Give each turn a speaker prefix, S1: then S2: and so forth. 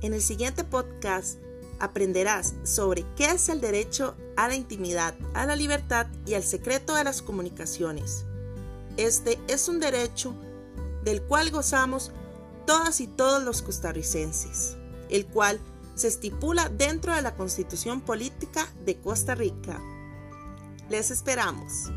S1: En el siguiente podcast aprenderás sobre qué es el derecho a la intimidad, a la libertad y al secreto de las comunicaciones. Este es un derecho del cual gozamos todas y todos los costarricenses, el cual se estipula dentro de la Constitución Política de Costa Rica. Les esperamos.